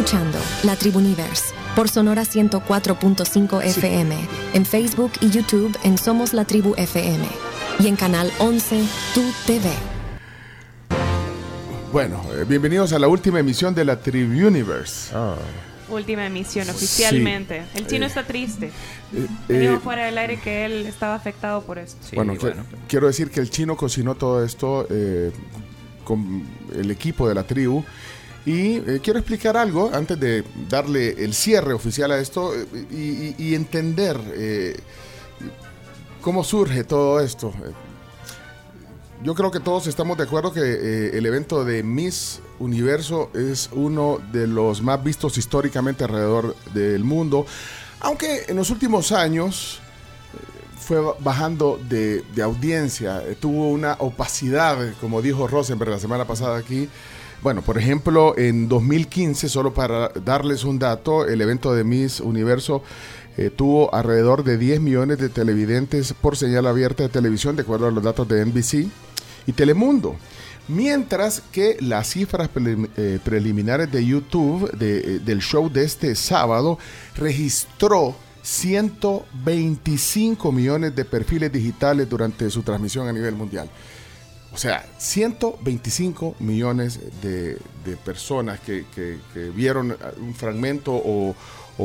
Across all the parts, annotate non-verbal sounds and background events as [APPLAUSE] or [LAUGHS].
escuchando La Tribuniverse por Sonora 104.5 FM, en Facebook y YouTube en Somos la Tribu FM y en Canal 11 Tu TV. Bueno, eh, bienvenidos a la última emisión de la Tribuniverse. Ah. Última emisión oficialmente. El chino eh, está triste. Eh, fuera del aire que él estaba afectado por esto. bueno, quiero decir que el chino cocinó todo esto con el equipo de la tribu y eh, quiero explicar algo antes de darle el cierre oficial a esto eh, y, entender eh, cómo surge todo esto. Yo creo que todos estamos de acuerdo que el evento de Miss Universo es uno de los más vistos históricamente alrededor del mundo, aunque en los últimos años fue bajando de, de audiencia, tuvo una opacidad, como dijo Rosenberg la semana pasada aquí, bueno, por ejemplo, en 2015, solo para darles un dato, el evento de Miss Universo eh, tuvo alrededor de 10 millones de televidentes por señal abierta de televisión, de acuerdo a los datos de NBC y Telemundo. Mientras que las cifras eh, preliminares de YouTube eh, del show de este sábado registró 125 millones de perfiles digitales durante su transmisión a nivel mundial. O sea, 125 millones de, personas que, vieron un fragmento o,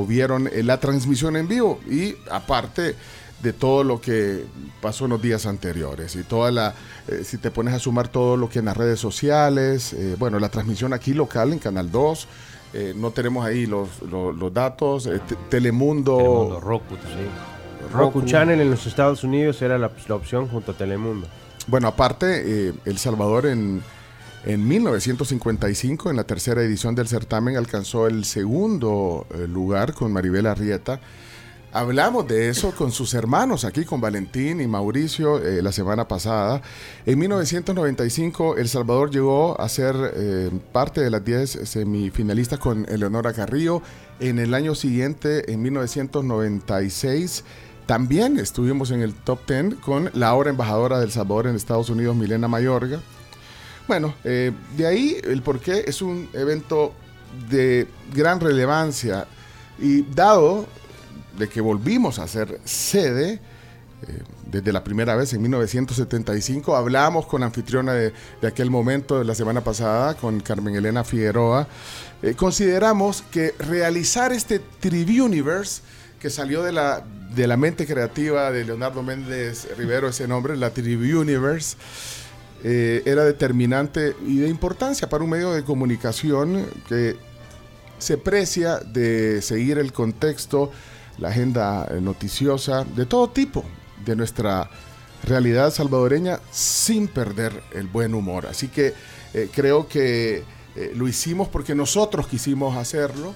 vieron la transmisión en vivo y aparte de todo lo que pasó en los días anteriores y toda la, eh, si te pones a sumar todo lo que en las redes sociales, eh, bueno, la transmisión aquí local en Canal 2, eh, no tenemos ahí los, datos, Telemundo. Telemundo, Roku también. Roku, Channel en los Estados Unidos era la opción junto a Telemundo. Bueno, aparte, eh, El Salvador en, en 1955, en la tercera edición del certamen, alcanzó el segundo eh, lugar con Maribel Arrieta. Hablamos de eso con sus hermanos aquí, con Valentín y Mauricio, eh, la semana pasada. En 1995, El Salvador llegó a ser parte de las 10 semifinalistas con Eleonora Carrillo. En el año siguiente, en 1996, también estuvimos en el top 10 con la ahora embajadora del Salvador en Estados Unidos, Milena Mayorga. Bueno, eh, de ahí el por qué es un evento de gran relevancia y dado de que volvimos a ser sede eh, desde la primera vez en 1975, hablamos con anfitriona de, aquel momento de la semana pasada, con Carmen Elena Figueroa, eh, consideramos que realizar este Universe que salió de la, de la mente creativa de Leonardo Méndez Rivero, ese nombre, la Tribu Universe, eh, era determinante y de importancia para un medio de comunicación que se precia de seguir el contexto, la agenda noticiosa de todo tipo de nuestra realidad salvadoreña sin perder el buen humor. Así que eh, creo que eh, lo hicimos porque nosotros quisimos hacerlo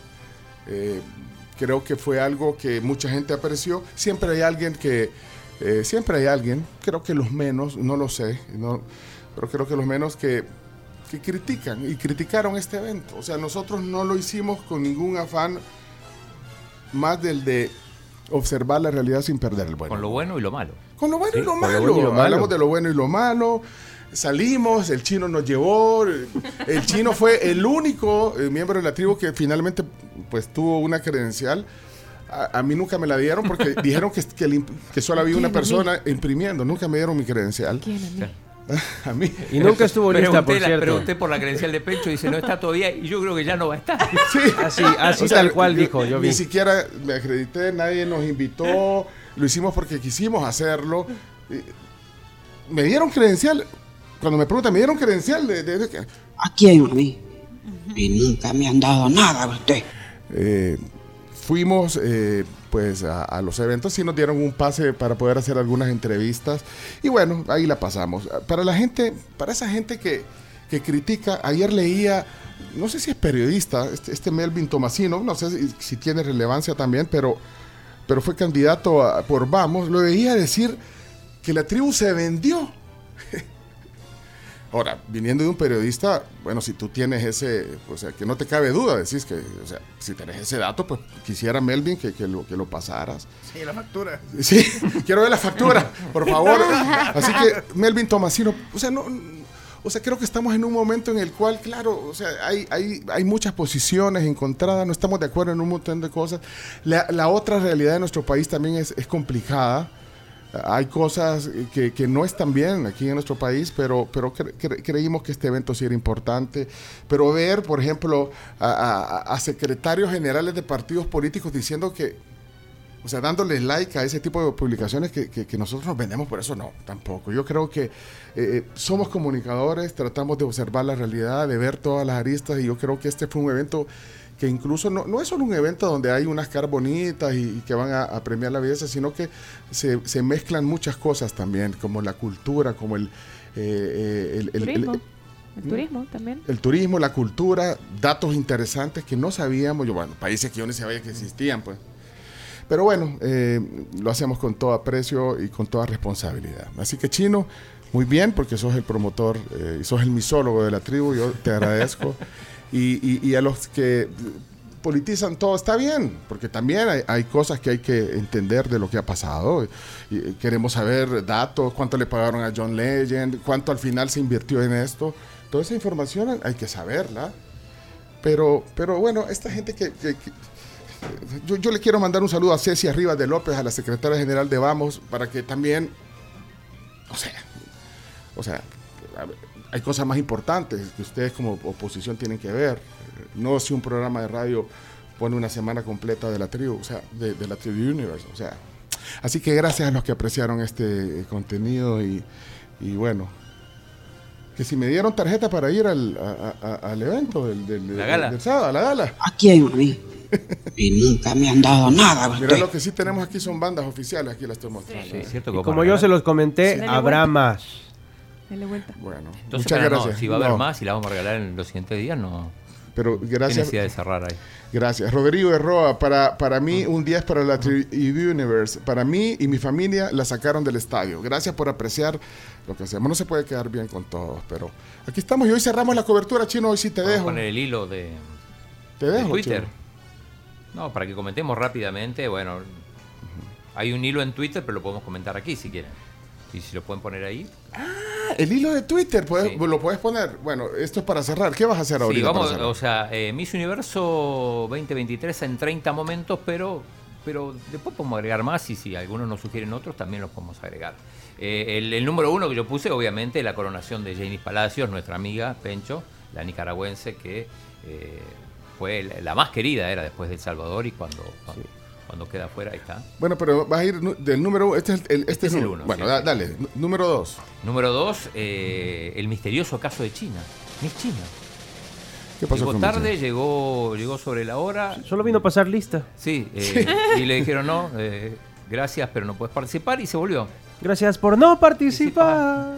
creo que fue algo que mucha gente apreció. Siempre hay alguien que, eh, siempre hay alguien, creo que los menos, no lo sé, no, pero creo que los menos que, que critican y criticaron este evento. O sea, nosotros no lo hicimos con ningún afán más del de observar la realidad sin perder el bueno. Con lo bueno y lo malo. Con lo bueno, y, lo malo. Lo bueno Hablamos de lo bueno y lo malo. Salimos, el chino nos llevó. El chino fue el único eh, miembro de la tribu que finalmente pues tuvo una credencial. A, mí nunca me la dieron porque [LAUGHS] dijeron que, que, solo había una persona imprimiendo. Nunca me dieron mi credencial. [LAUGHS] a mí. Y nunca estuvo lista, por cierto. Pregunté por la credencial de pecho y dice, no está todavía, y yo creo que ya no va a estar. [LAUGHS] Sí. Así, así tal cual dijo, yo vi. Ni siquiera me acredité, nadie nos invitó, lo hicimos porque quisimos hacerlo. Me dieron credencial, cuando me preguntan, ¿me dieron credencial? De, ¿A quién? A mí. Y nunca me han dado nada a usted. Eh, fuimos eh, pues a, los eventos y nos dieron un pase para poder hacer algunas entrevistas y bueno, ahí la pasamos. Para la gente, para esa gente que, critica, ayer leía, no sé si es periodista, este, este Melvin Tomasino, no sé si, tiene relevancia también, pero, pero fue candidato por Vamos, lo veía decir que la tribu se vendió Ahora, viniendo de un periodista, bueno, si tú tienes ese, o sea, que no te cabe duda, decís que, o sea, si tenés ese dato, pues quisiera Melvin que, que, lo, que lo pasaras. Sí, la factura. Sí, [LAUGHS] quiero ver la factura, por favor. Así que Melvin Tomasino, o sea, no, O sea, creo que estamos en un momento en el cual, claro, o sea, hay, hay, hay muchas posiciones encontradas, no estamos de acuerdo en un montón de cosas. La, la otra realidad de nuestro país también es, es complicada. Hay cosas que, que, no están bien aquí en nuestro país, pero, pero cre cre creímos que este evento sí era importante. Pero ver, por ejemplo, a, secretarios generales de partidos políticos diciendo que, o sea, dándole like a ese tipo de publicaciones que, nosotros nos vendemos por eso, no, tampoco. Yo creo que eh, somos comunicadores, tratamos de observar la realidad, de ver todas las aristas y yo creo que este fue un evento que incluso no, no es solo un evento donde hay unas caras bonitas y, y que van a, a, premiar la belleza, sino que se, se, mezclan muchas cosas también, como la cultura, como el... Eh, el, el, turismo. el el turismo también. El turismo, la cultura, datos interesantes que no sabíamos. Yo, bueno, países que yo ni sabía que existían, pues. Pero bueno, eh, lo hacemos con todo aprecio y con toda responsabilidad. Así que Chino, muy bien, porque sos el promotor eh, y sos el misólogo de la tribu, yo te agradezco. [LAUGHS] y, a los que politizan todo está bien, porque también hay, cosas que hay que entender de lo que ha pasado. Queremos saber datos, cuánto le pagaron a John Legend, cuánto al final se invirtió en esto. Toda esa información hay que saberla. Pero, pero bueno, esta gente que, yo, yo, le quiero mandar un saludo a Ceci Rivas de López, a la secretaria general de Vamos, para que también, o sea, o sea, hay cosas más importantes que ustedes como oposición tienen que ver. No si un programa de radio pone una semana completa de la tribu, o sea, de, de la tribu Universe, o sea. Así que gracias a los que apreciaron este contenido y, y bueno, que si me dieron tarjeta para ir al, a, a, al evento del, del, la gala. del, sábado, a la gala. ¿A quién, a [LAUGHS] mí? y nunca me han dado nada. Mira, lo que sí tenemos aquí son bandas oficiales, aquí las estoy mostrando. Sí, sí, cierto, como yo se los comenté, habrá más. Dale vuelta. Bueno, Entonces, muchas gracias. No, si va a haber no. más y la vamos a regalar en los siguientes días, no. Pero gracias. ¿Qué necesidad de cerrar ahí? Gracias. Rodrigo Erroa, para, para mí un 10 para la Universe. Para mí y mi familia la sacaron del estadio. Gracias por apreciar lo que hacemos. No se puede quedar bien con todos, pero aquí estamos y hoy cerramos la cobertura, Chino. Hoy sí te Vamos dejo. A poner el hilo de, ¿Te dejo, de Twitter. Chino? No, para que comentemos rápidamente. Bueno, hay un hilo en Twitter, pero lo podemos comentar aquí si quieren. Y si lo pueden poner ahí. Ah, el hilo de Twitter, ¿puedes, sí. lo puedes poner. Bueno, esto es para cerrar. ¿Qué vas a hacer ahorita? Sí, vamos, o sea, eh, Miss Universo 2023 en 30 momentos, pero, pero después podemos agregar más y si algunos nos sugieren otros, también los podemos agregar. Eh, el, el, número uno que yo puse, obviamente, la coronación de Janice Palacios, nuestra amiga Pencho, la nicaragüense que eh, fue la, la, más querida, era después de El Salvador y cuando, cuando sí cuando queda afuera, ahí está. Bueno, pero vas a ir del número este es el, este, este es el uno. Bueno, ¿sí? dale, número dos. Número dos, eh, el misterioso caso de China. Miss China. ¿Qué pasó llegó tarde, llegó, llegó sobre la hora. Solo vino a pasar lista. Sí, eh, y le dijeron no, eh, gracias, pero no puedes participar y se volvió. Gracias por no participar.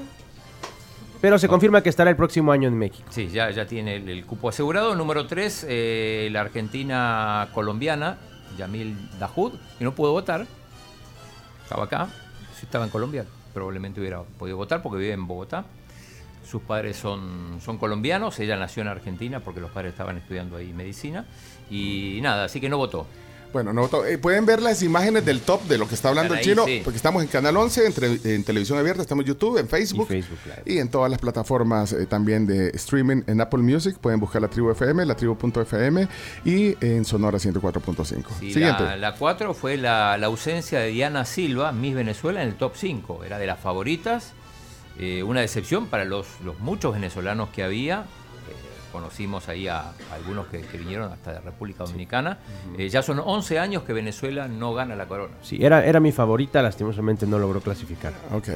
Pero se confirma que estará el próximo año en México. Sí, ya, ya tiene el, el cupo asegurado. Número 3, eh, la argentina colombiana, Yamil Dahoud, que no pudo votar. Estaba acá. Si estaba en Colombia, probablemente hubiera podido votar porque vive en Bogotá. Sus padres son, son colombianos, ella nació en Argentina porque los padres estaban estudiando ahí medicina. Y nada, así que no votó. Bueno, no, eh, pueden ver las imágenes del top de lo que está hablando ahí, el chino, sí. porque estamos en Canal 11, en, en, televisión abierta, estamos en YouTube, en Facebook y, Facebook, claro. y en todas las plataformas eh, también de streaming en Apple Music. Pueden buscar la tribu FM, la tribu.fm y en Sonora 104.5. Sí, Siguiente. La 4 fue la, la, ausencia de Diana Silva, Miss Venezuela, en el top 5. Era de las favoritas. Eh, una decepción para los, los muchos venezolanos que había conocimos ahí a, a algunos que, que, vinieron hasta de República Dominicana. Sí. Uh -huh. eh, ya son 11 años que Venezuela no gana la corona. Sí, era, era mi favorita, lastimosamente no logró clasificar. Ok.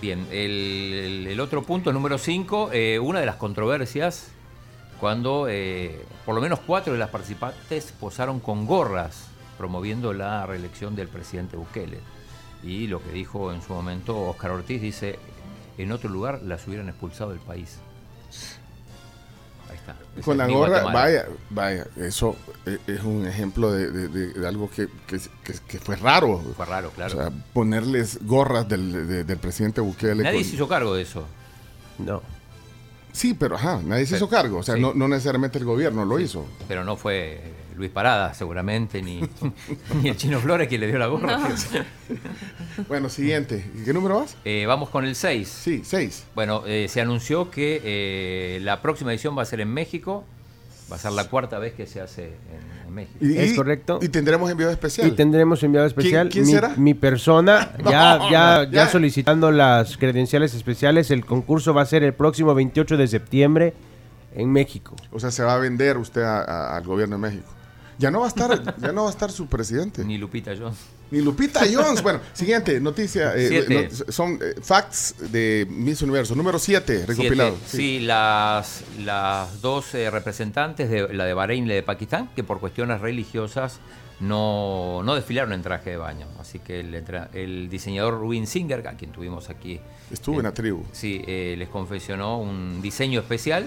Bien, el, el, el otro punto, número 5, eh, una de las controversias cuando eh, por lo menos cuatro de las participantes posaron con gorras promoviendo la reelección del presidente Bukele. Y lo que dijo en su momento Oscar Ortiz dice, en otro lugar las hubieran expulsado del país. Ahí está. Con la gorra, vaya, vaya, eso es un ejemplo de, de, de algo que, que, que, fue raro. Fue raro, claro. O sea, ponerles gorras del, del presidente Bukele. Nadie con... se hizo cargo de eso. No. Sí, pero ajá, nadie se hizo cargo. O sea, sí. no, no necesariamente el gobierno lo hizo. Pero no fue Luis Parada, seguramente, ni, [LAUGHS] ni el Chino Flores quien le dio la gorra. [LAUGHS] Bueno, siguiente. ¿Qué número vas? Eh, vamos con el 6. Sí, seis. Bueno, eh, se anunció que eh, la próxima edición va a ser en México. Va a ser la cuarta vez que se hace en, en México. Y- Es correcto. Y tendremos enviado especial. Y tendremos enviado especial. quién mi, será? mi persona, [LAUGHS] No, ya, no, ya, ya. ya solicitando las credenciales especiales. El concurso va a ser el próximo 28 de septiembre en México. O sea, se va a vender usted a- a- al gobierno de México. Ya no va a estar, [LAUGHS] ya no va a estar su presidente. Ni Lupita Jones. Ni Lupita Jones. Bueno, siguiente noticia. eh, no- son eh, facts de Miss Universo. Número 7, recopilado. Siete. Sí, las, las dos eh, representantes, de la de Bahrein y la de Pakistán, que por cuestiones religiosas no, no desfilaron en traje de baño. Así que el, entra- el diseñador Rubin Singer, a quien tuvimos aquí, Estuvo en la tribu. sí, eh, les confeccionó un diseño especial.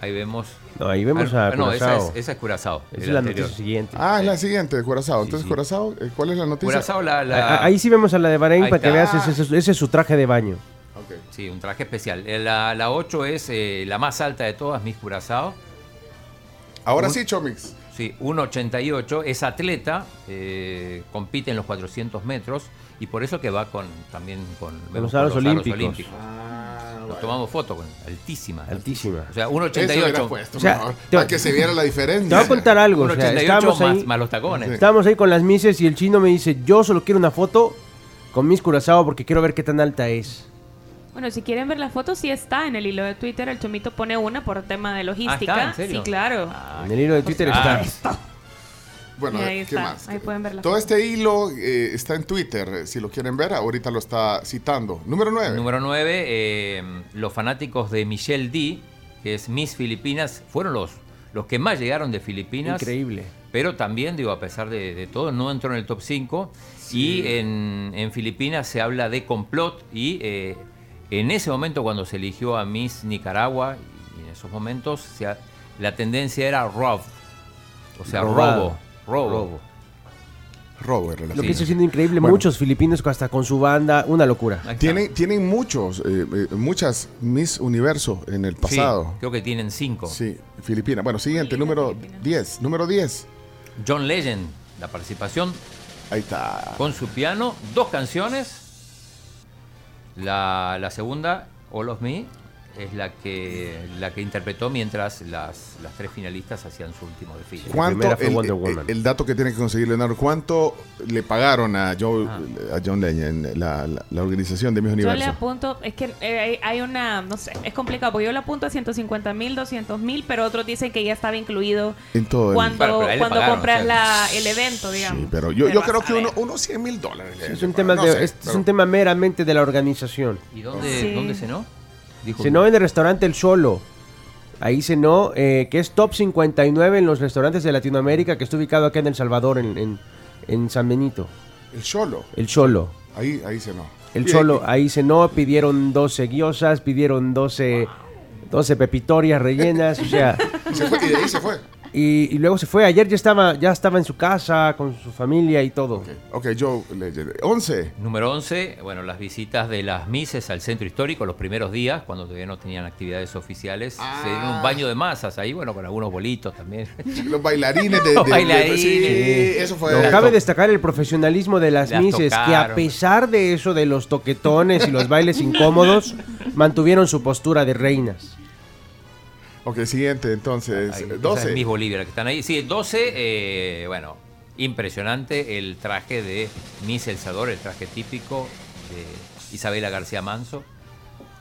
Ahí vemos. No, ahí vemos Ah, a no, esa Curazao. es, esa es Curazao. Esa es la anterior. noticia siguiente. Ah, es la siguiente, de Curazao. Entonces, sí. Curazao, eh, ¿cuál es la noticia? Curazao, la, A- la- a- Ahí sí vemos a la de Bahrein Ahí para que veas, ese, ese- ese es su traje de baño. Sí, un traje especial. Eh, La, la 8 es eh, la más alta de todas, Miss Curazao. Ahora Un- sí, Chomix. Sí, 1,88. Es atleta, eh, compite en los 400 metros y por eso que va con también con, vemos los con aros olímpicos. Ah, Nos tomamos foto con altísima. Altísima. O sea, Eso hubiera 1,88. puesto, O sea, mejor, te- para que se viera la diferencia. Te voy a contar algo. o sea, 1,88 estábamos, más, ahí, más los tacones. Sí. estábamos ahí con las mises y el chino me dice, yo solo quiero una foto con Miss Curazao porque quiero ver qué tan alta es. Bueno, si quieren ver la foto, sí está en el hilo de Twitter. El Chomito pone una por tema de logística. Ah, ¿está? ¿En serio? Sí, claro. en el hilo de Twitter Ah, está. Bueno, Y ahí ¿qué está, más? ahí pueden ver la Todo foto. este hilo eh, está en Twitter, eh, si lo quieren ver, ahorita lo está citando. Número 9. Número 9, los fanáticos de Michelle D, que es Miss Filipinas, fueron los, los que más llegaron de Filipinas. Increíble. Pero también, digo, a pesar de, de todo, no entró en el top 5. Y en, en Filipinas se habla de complot. Y eh, en ese momento, cuando se eligió a Miss Nicaragua, y en esos momentos, se la tendencia era rob. O sea, Robado. robo. Robo. Robo. Robo, en Lo relación. que está siendo increíble, Bueno. muchos filipinos hasta con su banda, una locura. Tienen, tienen muchos, eh, eh, muchas Miss Universo en el Sí, pasado. creo que tienen 5. Sí, Filipinas. Bueno, siguiente, número Filipinas. 10. Número 10. John Legend, la participación Ahí está. con su piano, dos canciones. La, la segunda, All of Me, es la que, la que interpretó mientras las, las tres finalistas hacían su último desfile. ¿Cuánto, el, Wonder el- Woman. el dato que tiene que conseguir Leonardo, ¿cuánto le pagaron a, Joe, Ah. a John Legend, la, la, la organización de Miss Yo le Universo? apunto, es que eh, hay- una, no sé, es complicado, porque yo le apunto a 150 mil, 200 mil, pero otros dicen que ya estaba incluido En todo el- cuando, pero cuando pagaron, compras o sea. la, el evento, digamos. Sí, pero yo, yo creo que uno, unos 100 mil dólares. Es un, tema. No de- sé, es, es pero- un tema meramente de la organización. ¿Y dónde, Sí. dónde cenó? Dijo Cenó en el restaurante El Solo. Ahí cenó, eh, que es top 59 en los restaurantes de Latinoamérica, que está ubicado acá en El Salvador, en, en- en San Benito. El solo. El Solo. Ahí, ahí se no. El Solo, ahí cenó, pidieron 12 guiosas, pidieron 12, 12 pepitorias rellenas, o sea, Y, [LAUGHS] se fue, y de ahí se fue. Y, y luego se fue. Ayer ya estaba, ya estaba en su casa, con su familia y todo. Ok, ok, Joe Legend. 11. Número 11, bueno, las visitas de las Mises al centro histórico los primeros días, cuando todavía no tenían actividades oficiales. Ah. Se dieron un baño de masas ahí, bueno, con algunos bolitos también. [LAUGHS] Los bailarines de... Los de- de- bailarines. sí, eso fue... No, cabe destacar el profesionalismo de las Las mises, que a pesar de eso, de los toquetones y los bailes incómodos, [LAUGHS] mantuvieron su postura de reinas. Ok, siguiente, entonces. Ahí, eh, esa es 12. Miss Bolivia, la que están ahí. Sí, 12, eh, bueno, impresionante el traje de Miss El Salvador, el traje típico de Isabela García Manso.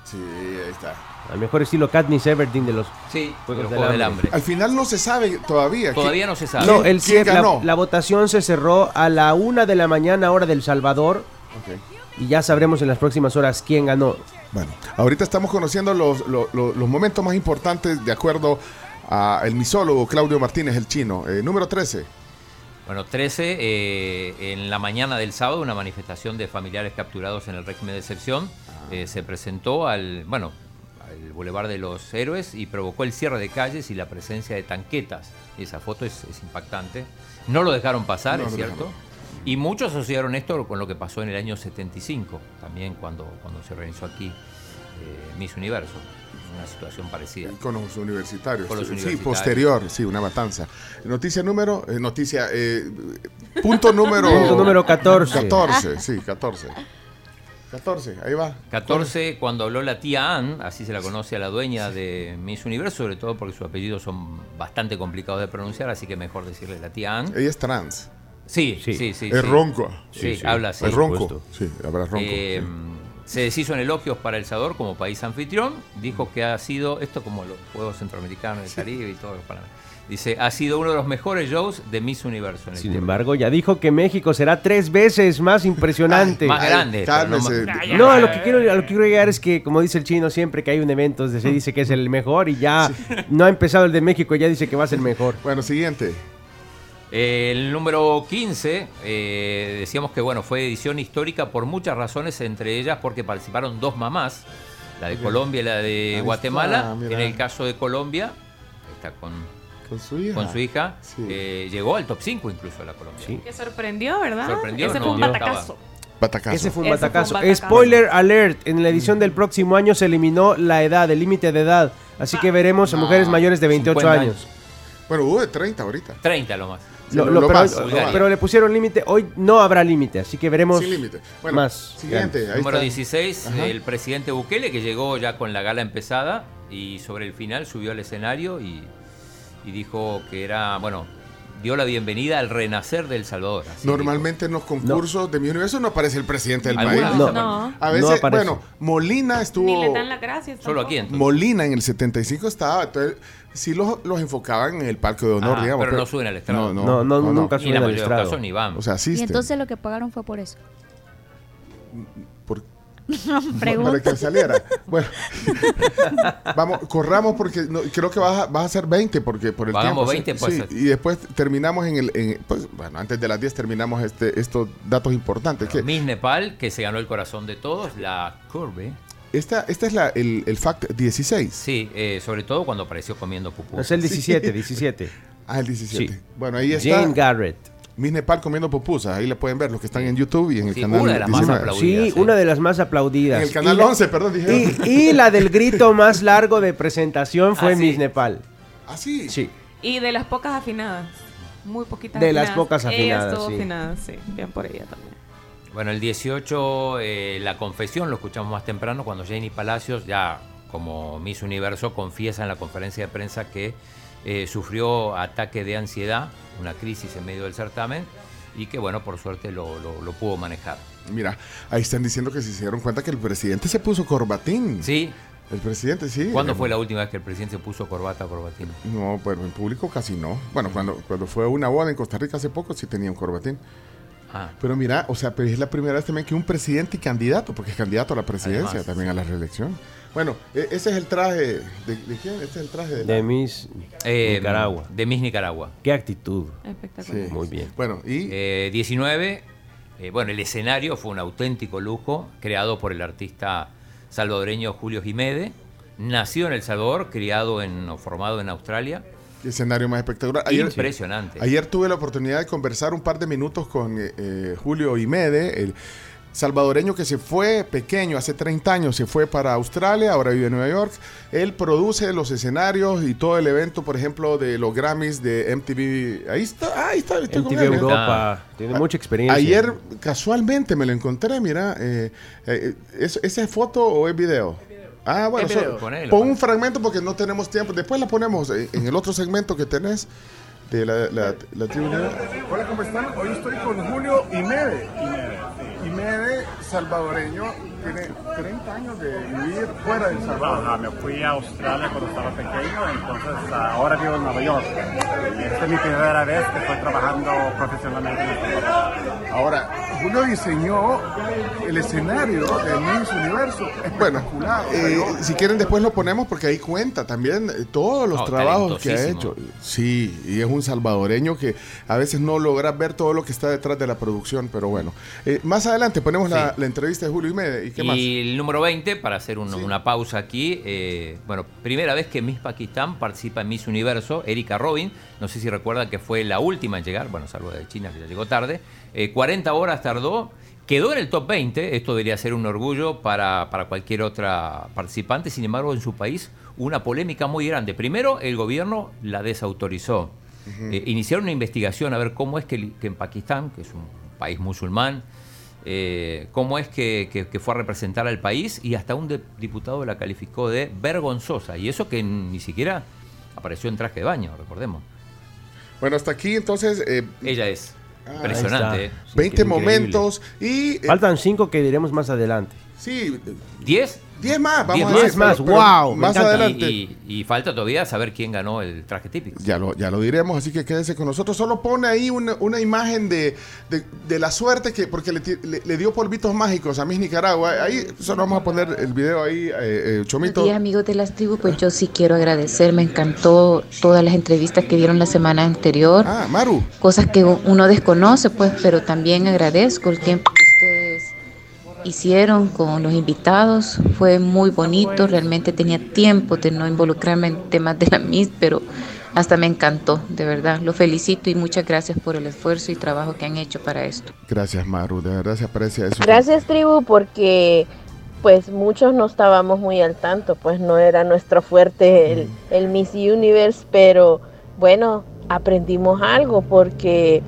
Sí, ahí está. Al mejor estilo Katniss Everdeen de los... Sí, Juegos los del Juegos del Hambre. Hambre. Al final no se sabe todavía. Todavía ¿Quién- no se sabe. No, ¿Quién- el quién cier- la, ganó? la votación se cerró a la una de la mañana hora del Salvador Ok. Y ya sabremos en las próximas horas quién ganó. Bueno, ahorita estamos conociendo los, lo- lo- los momentos más importantes de acuerdo a el misólogo Claudio Martínez, el chino. Eh, número 13. Bueno, 13, eh, en la mañana del sábado, una manifestación de familiares capturados en el régimen de excepción eh, se presentó al, bueno, al Boulevard de los Héroes y provocó el cierre de calles y la presencia de tanquetas. Esa foto es, es impactante. No lo dejaron pasar, No es cierto. dejaron. Y muchos asociaron esto con lo que pasó en el año 75, también cuando, cuando se organizó aquí Miss Universo una situación parecida. Con los universitarios. Sí, posterior, sí, una matanza. Noticia número, eh, noticia, eh, punto número... punto número 14. 14, sí, 14. 14, ahí va. 14, cuando habló la tía Ann, así se la conoce a la dueña de Miss Universo, sobre todo porque sus apellidos son bastante complicados de pronunciar, así que mejor decirle la tía Ann. Ella es trans. Sí, sí, sí. sí es ronco. Sí, habla así. Es ronco. Sí, habla ronco. Eh, se deshizo en elogios para El Salvador como país anfitrión. Dijo que ha sido, esto como los Juegos Centroamericanos del Caribe y todo, para Dice, ha sido uno de los mejores shows de Miss Universo. Sin embargo, ya dijo que México será tres veces más impresionante. más grande. no, a lo que quiero, a lo que quiero llegar es que, como dice el chino, siempre que hay un evento se dice que es el mejor y ya no ha empezado el de México, ya dice que va a ser mejor. Bueno, siguiente. El número 15, eh, decíamos que bueno, fue edición histórica por muchas razones, entre ellas porque participaron dos mamás, la de Colombia y la de Guatemala. en el caso de Colombia, está con con su hija. Con su hija. Eh, llegó al top 5 incluso la Colombia. Sí. Que sorprendió, ¿verdad? Sorprendió. Ese fue un batacazo. Batacazo. Ese fue un batacazo. Spoiler alert, en la edición del próximo año se eliminó la edad, el límite de edad. Así que veremos a mujeres mayores de 28 años. Bueno, hubo de 30 ahorita. 30 lo más. Pero, le pusieron límite, hoy no habrá límite, así que veremos Sin límite. más. Siguiente, Número 16, el presidente Bukele que llegó ya con la gala empezada y sobre el final subió al escenario y y dijo que era, bueno, dio la bienvenida al renacer del Salvador. Normalmente en los concursos de mi universo no aparece el presidente del país. No. A veces, bueno, Molina estuvo. Ni le dan las gracias. Solo aquí entonces. Molina en el 75 estaba. Entonces, sí los, los enfocaban en el palco de honor, ah, digamos. Pero, no suben al estrado. No, no, nunca suben al estrado. ni van. O sea, asisten. Y entonces lo que pagaron fue por eso. ¿Por para que saliera. Bueno, vamos, corramos porque creo que vas a, vas a hacer 20 porque por el tiempo. 20 pues. y después terminamos en el. pues, bueno, antes de las 10 terminamos este, estos datos importantes. que, Miss Nepal, que se ganó el corazón de todos, la Curve. Esta, esta es la, el, el fact 16. Sí, eh, sobre todo cuando apareció comiendo pupusas. es el 17, 17. Ah, el 17. Bueno, ahí está. Jane Garrett. Miss Nepal comiendo pupusas. Ahí le pueden ver los que están en YouTube y en el canal. Una de las más aplaudidas. Sí, una de las más aplaudidas. En el canal 11, perdón, dije. Y, [LAUGHS] la del grito más largo de presentación fue ah, Miss Nepal. ¿Ah, sí? Sí. Y de las pocas afinadas. Muy poquitas De las pocas afinadas. Ella estuvo afinada, sí. Bien por ella también. Bueno, el 18, eh, la confesión, lo escuchamos más temprano, cuando Jenny Palacios, ya como Miss Universo, confiesa en la conferencia de prensa que eh, sufrió ataque de ansiedad, una crisis en medio del certamen, y que bueno, por suerte lo, pudo manejar. Mira, ahí están diciendo que se dieron cuenta que el presidente se puso corbatín. Sí. El presidente, sí. ¿Cuándo fue la última vez que el presidente se puso corbata o corbatín? No, bueno, en público casi no. Bueno, cuando, cuando fue una boda en Costa Rica hace poco sí tenía un corbatín. Ah. Pero mira, o sea, pero es la primera vez también que un presidente y candidato, porque es candidato a la presidencia, también a la reelección. Bueno, e, ese es el traje. ¿De, quién? Este es el traje de, de Miss eh, Nicaragua. De Miss Nicaragua. Qué actitud. Espectacular. Muy bien. Bueno, y. 19. Eh, eh, bueno, el escenario fue un auténtico lujo, creado por el artista salvadoreño Julio Jiménez. Nació en El Salvador, criado en, o formado en Australia. Escenario más espectacular. Impresionante. Ayer tuve la oportunidad de conversar un par de minutos con Julio Jiménez. El, salvadoreño que se fue pequeño, hace 30 años, se fue para Australia, ahora vive en Nueva York. Él produce los escenarios y todo el evento, por ejemplo, de los Grammys de MTV. Ahí está, ahí está. MTV Europa, tiene mucha experiencia. Ayer casualmente me lo encontré, mira, eh, eh, ¿es, ¿esa es foto o es video? Ah, bueno, pon un fragmento porque no tenemos tiempo. Después la ponemos en el otro segmento que tenés de la, la, la tribuna. Hola, ¿cómo están? Hoy estoy con Julio Imede. Imede, salvadoreño, tiene 30 años de vivir fuera de El Salvador. Ajá, me fui a Australia cuando estaba pequeño, entonces ahora vivo en Nueva York. esta es mi primera vez que estoy trabajando profesionalmente en. Ahora, Julio diseñó el escenario de Miss Universo. Bueno, eh, si quieren después lo ponemos porque ahí cuenta también eh, todos los trabajos que ha hecho. Sí, y es un salvadoreño que a veces no logra ver todo lo que está detrás de la producción, pero bueno. Eh, más adelante ponemos la, entrevista de Julio y Mede. ¿Y qué más? Y el número 20, para hacer una pausa aquí, bueno, primera vez que Miss Pakistán participa en Miss Universo, Erika Robin, no sé si recuerdan que fue la última en llegar, bueno, salvo de China que ya llegó tarde, 40 horas tardó Quedó en el top 20, esto debería ser un orgullo para, para cualquier otra participante, sin embargo en su país una polémica muy grande. Primero, el gobierno la desautorizó. Eh, iniciaron una investigación a ver cómo es que, en Pakistán, que es un país musulmán, eh, cómo es que, fue a representar al país y hasta un diputado la calificó de vergonzosa. Y eso que ni siquiera apareció en traje de baño, recordemos. Bueno, hasta aquí entonces... Eh, Ella es. Ah, Impresionante. 20 momentos y... Faltan 5 que diremos más adelante. Sí. ¿10? 10 más, vamos a decir, más, wow. Más adelante. Y, falta todavía saber quién ganó el traje típico. Ya lo, ya lo diremos, así que quédense con nosotros. Solo pone ahí una, una imagen de, de, la suerte que, porque le, le, dio polvitos mágicos a Miss Nicaragua. Ahí solo vamos a poner el video ahí, eh, eh Chomito. Buenos amigos de las tribus. Pues yo sí quiero agradecer. Me encantó todas las entrevistas que dieron la semana anterior. Ah, Maru. Cosas que uno desconoce, pues, pero también agradezco el tiempo hicieron con los invitados. Fue muy bonito, realmente tenía tiempo de no involucrarme en temas de la MIS, pero hasta me encantó, de verdad. Lo felicito y muchas gracias por el esfuerzo y trabajo que han hecho para esto. Gracias, Maru, de verdad se aprecia eso. Gracias, tribu, porque pues muchos no estábamos muy al tanto, pues no era nuestro fuerte el, el Miss Universe, pero bueno, aprendimos algo porque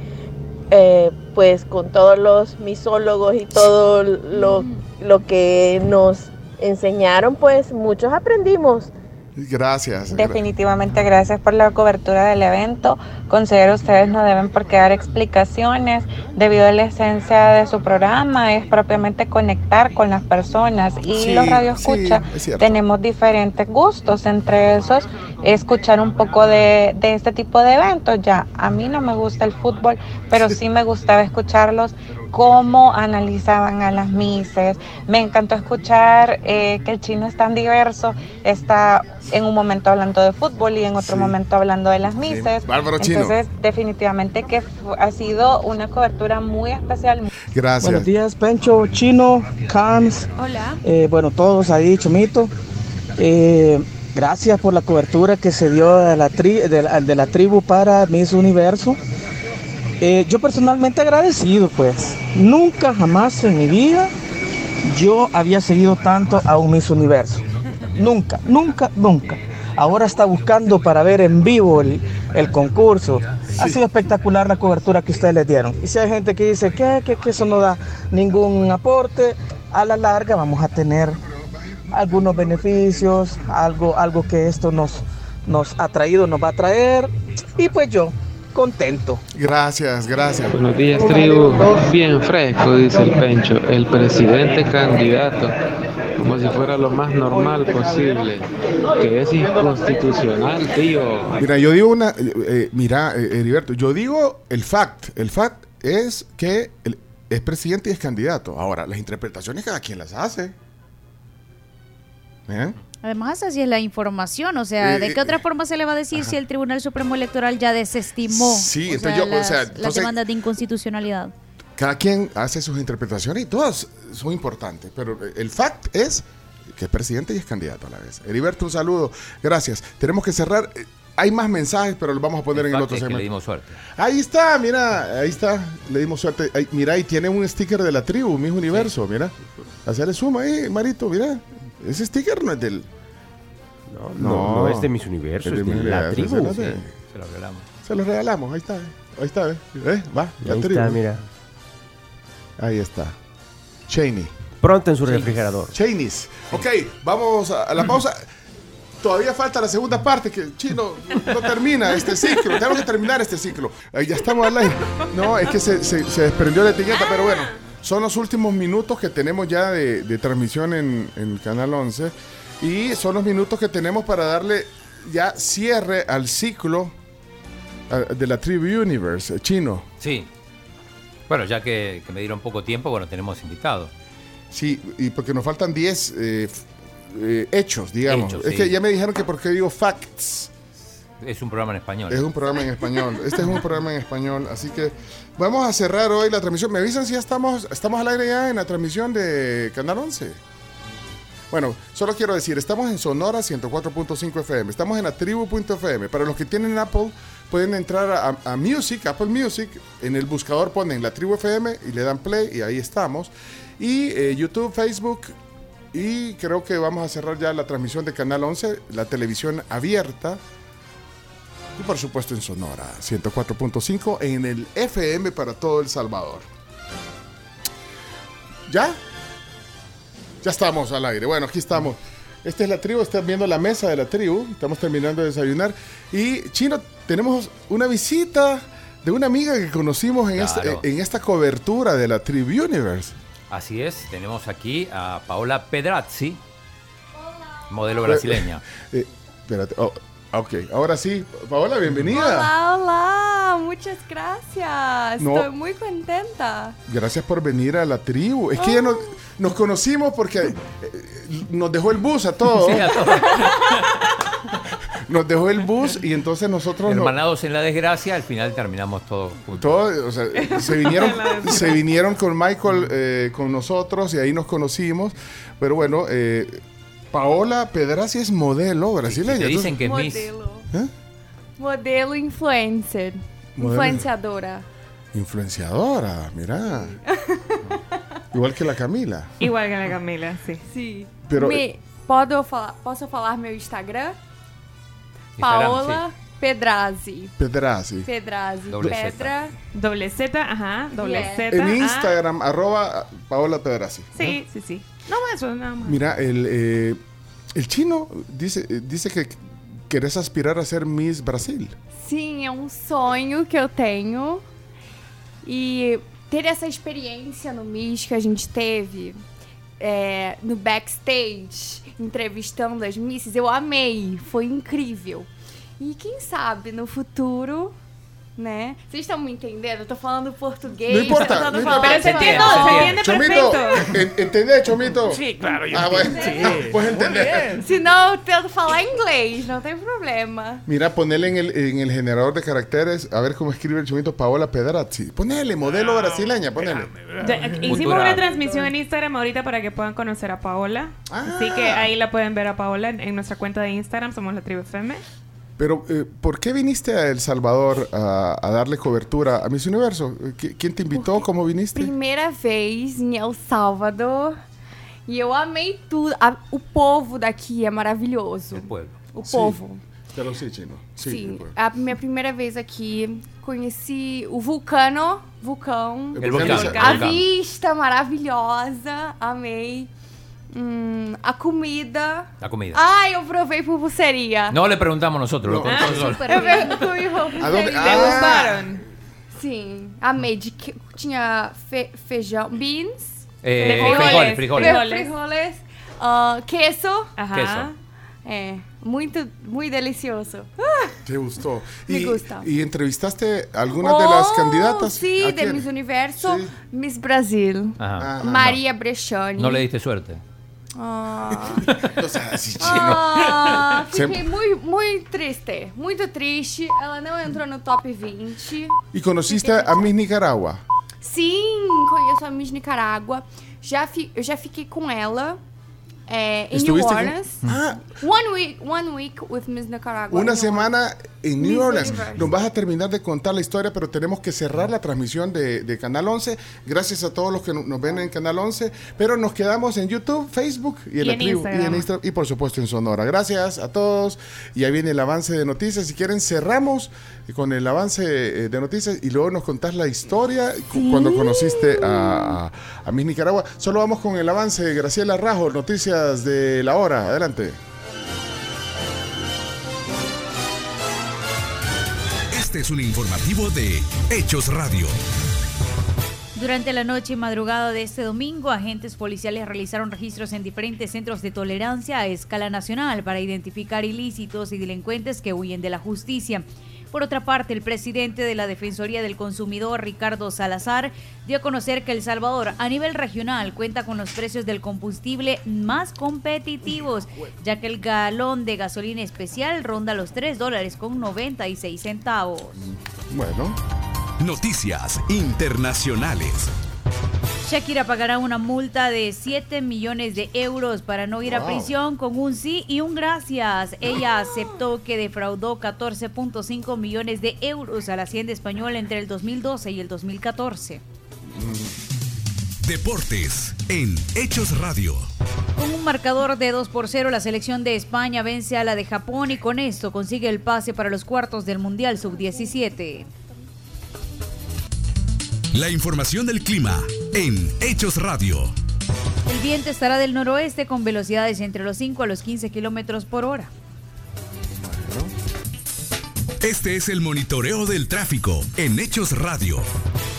eh, pues con todos los misólogos y todo lo, lo que nos enseñaron, pues muchos aprendimos Gracias. Definitivamente gracias por la cobertura del evento. Considero ustedes no deben por qué dar explicaciones debido a la esencia de su programa, es propiamente conectar con las personas y los radioescuchas tenemos diferentes gustos, entre esos escuchar un poco de, de, este tipo de eventos. Ya, a mí no me gusta el fútbol, pero sí me gustaba escucharlos cómo analizaban a las mises. Me encantó escuchar eh, que el chino es tan diverso, está en un momento hablando de fútbol y en otro momento hablando de las mises. Entonces, definitivamente que ha sido una cobertura muy especial. Gracias. Buenos días, Pencho, Chino, Cams. Hola. Eh, bueno, todos ahí, Chomito. Eh, gracias por la cobertura que se dio de la, de la tribu para Miss Universo. Eh, yo personalmente agradecido, pues. Nunca jamás en mi vida yo había seguido tanto a un Miss Universo. Nunca, nunca, nunca. Ahora está buscando para ver en vivo el, concurso. Ha sido espectacular la cobertura que ustedes le dieron. Y si hay gente que dice que, que, que eso no da ningún aporte, a la larga vamos a tener algunos beneficios, algo, algo que esto nos, nos ha traído, nos va a traer. Y pues yo, contento. Gracias, gracias. Buenos días, tribu. Bien fresco, dice el Pencho. El presidente candidato, como si fuera lo más normal posible, que es inconstitucional, tío. Mira, yo digo una. Eh, eh, mira, eh, Heriberto, yo digo el fact. El fact es que es presidente y es candidato. Ahora, las interpretaciones cada quien las hace. ¿Eh? Además, así es la información. O sea, ¿de qué eh, otra forma se le va a decir si el Tribunal Supremo Electoral ya desestimó las, demandas de inconstitucionalidad? Cada quien hace sus interpretaciones y todas son importantes, pero el fact es que es presidente y es candidato a la vez. Heriberto, un saludo. Gracias. Tenemos que cerrar. Hay más mensajes, pero los vamos a poner en el otro segmento. le dimos suerte. Ahí está, mira, ahí está. Le dimos suerte. mira, y tiene un sticker de la tribu, mi universo, mira. Hacerle suma ahí, Marito, mira. Ese sticker no es del. No, no, es de mis universos, es de, la tribu. Se lo regalamos. Se lo regalamos, ahí está. Ahí está, ¿eh? Va, la ahí Está, mira. Ahí está. Cheney. Pronto en su refrigerador. Cheneys. Ok, vamos a, la pausa. Todavía falta la segunda parte, que chino no, termina este ciclo. Tenemos que terminar este ciclo. ya estamos al aire. No, es que se, se, se desprendió la etiqueta, pero bueno. Son los últimos minutos que tenemos ya de, transmisión en, Canal 11 y son los minutos que tenemos para darle ya cierre al ciclo de la Tribu Universe chino. Sí. Bueno, ya que, me dieron poco tiempo, bueno, tenemos invitados. Sí, y porque nos faltan 10 eh, eh, hechos, digamos. es que ya me dijeron que porque digo facts. Es un programa en español. Es un programa en español. Este es un programa en español. Así que vamos a cerrar hoy la transmisión. ¿Me avisan si ya estamos, estamos al aire ya en la transmisión de Canal 11? Bueno, solo quiero decir, estamos en Sonora 104.5 FM, estamos en la tribu.fm. Para los que tienen Apple, pueden entrar a, Music, Apple Music, en el buscador ponen la tribu FM y le dan play y ahí estamos. Y eh, YouTube, Facebook y creo que vamos a cerrar ya la transmisión de Canal 11, la televisión abierta. Y por supuesto en Sonora 104.5 en el FM para todo El Salvador. ¿Ya? Ya estamos al aire. Bueno, aquí estamos. Esta es la tribu, están viendo la mesa de la tribu. Estamos terminando de desayunar. Y Chino, tenemos una visita de una amiga que conocimos en, esta, en esta cobertura de la Tribu Universe. Así es, tenemos aquí a Paola Pedrazzi, modelo brasileña. Eh, espérate, oh, ok, ahora sí, Paola, bienvenida. Hola, hola, muchas gracias, estoy muy contenta. Gracias por venir a la tribu. Es que ya nos, nos conocimos porque eh, nos dejó el bus a todos. Sí, a todos. [LAUGHS] nos dejó el bus y entonces nosotros... Hermanados en la desgracia, al final terminamos todos juntos. o sea, se vinieron, [LAUGHS] se vinieron con Michael, eh, con nosotros y ahí nos conocimos. Pero bueno, eh, Paola Pedrazi es modelo brasileña. dicen que es modelo. ¿Eh? Modelo influencer. Influenciadora. Influenciadora, mira. [LAUGHS] Igual que la Camila. Igual que la Camila, sí. Sí. Pero, Me, ¿puedo falar, ¿Posso falar meu Instagram? Paola Pedrazzi. Pedrazzi. Pedrazzi. Doble Pedra. Doble Z, ajá. Doble Z. En Instagram, arroba Paola Pedrazzi. Sí, sí, sí. No más, nada más. Mira, el, eh, el chino dice, dice que querés aspirar a ser Miss Brasil. Sim, é um sonho que eu tenho. E ter essa experiência no Miss que a gente teve é, no backstage, entrevistando as misses, eu amei, foi incrível. E quem sabe no futuro né? Vocês estão me entendendo? Eu tô falando português. Não importa. Não importa. Pero se entiende, se entiende Chomito, ¿entendés, Chomito? Sí, claro, ah, bueno. sí. [LAUGHS] Pues entender. Se não, eu tento falar inglês, não tem problema. Mira, ponele en el, en el generador de caracteres, a ver cómo escribe el Chomito Paola Pedrazzi. Ponele, modelo ah, brasileña, ponele. Hicimos una transmisión en Instagram ahorita para que puedan conocer a Paola. Ah. Así que ahí la pueden ver a Paola en, en nuestra cuenta de Instagram, somos la tribu FM. Pero, eh, ¿por qué viniste a El Salvador a, a darle cobertura a Miss Universo? ¿Quién te invitó? Porque ¿Cómo viniste? Primeira vez em El Salvador. E eu amei tudo. A, o povo daqui é maravilhoso. O povo. O povo. Pelo Citino. Sim, Sim. a minha primeira vez aqui, conheci o vulcano, vulcão. vulcão. A vista maravilhosa, amei. Mm, a comida. La comida. Ai, eu provei pupuseria. No le preguntamos nosotros, lo contó ah, solo. Eu comi pupuseria. Ah. gostaram? Sim, amei. De que, tinha fe, feijão, beans. Eh, frijoles, frijoles. Frijoles. frijoles uh, queso. Ajá. Queso. É, muito, muito delicioso. ¿Te gustó? Me y, gusta. ¿Y entrevistaste a algunas oh, de las candidatas? Sí, de Miss Universo, sí. Miss Brasil, Ajá. María Bresciani. No le diste suerte. Ah. [LAUGHS] ah, fiquei muito, muito triste. Muito triste. Ela não entrou no top 20. E conheciste a Miss Nicaragua? Sim, conheço a Miss Nicaragua. Já fi, eu já fiquei com ela eh, en New Orleans. Ah. One week, one week with Miss Nicaragua. Una semana en New Orleans. Nos vas a terminar de contar la historia, pero tenemos que cerrar la transmisión de, Canal 11. Gracias a todos los que nos ven en Canal 11. Pero nos quedamos en YouTube, Facebook y en, la tribu, y, en Instagram, y por supuesto en Sonora. Gracias a todos. Y ahí viene el avance de noticias. Si quieren, cerramos con el avance eh, de noticias y luego nos contás la historia cuando conociste a, a Miss Nicaragua. Solo vamos con el avance. Graciela Rajo, noticias de la hora. Adelante. Es un informativo de Hechos Radio. Durante la noche y madrugada de este domingo, agentes policiales realizaron registros en diferentes centros de tolerancia a escala nacional para identificar ilícitos y delincuentes que huyen de la justicia. Por otra parte, el presidente de la Defensoría del Consumidor, Ricardo Salazar, dio a conocer que El Salvador a nivel regional cuenta con los precios del combustible más competitivos, ya que el galón de gasolina especial ronda los 3 dólares con 96 centavos. Bueno. Noticias Internacionales. Shakira pagará una multa de 7 millones de euros para no ir a prisión con un sí y un gracias. Ella aceptó que defraudó 14.5 millones de euros a la hacienda española entre el 2012 y el 2014. Deportes en Hechos Radio. Con un marcador de 2 por 0, la selección de España vence a la de Japón y con esto consigue el pase para los cuartos del Mundial Sub-17. La información del clima en Hechos Radio. El viento estará del noroeste con velocidades entre los 5 a los 15 kilómetros por hora. Este es el monitoreo del tráfico en Hechos Radio.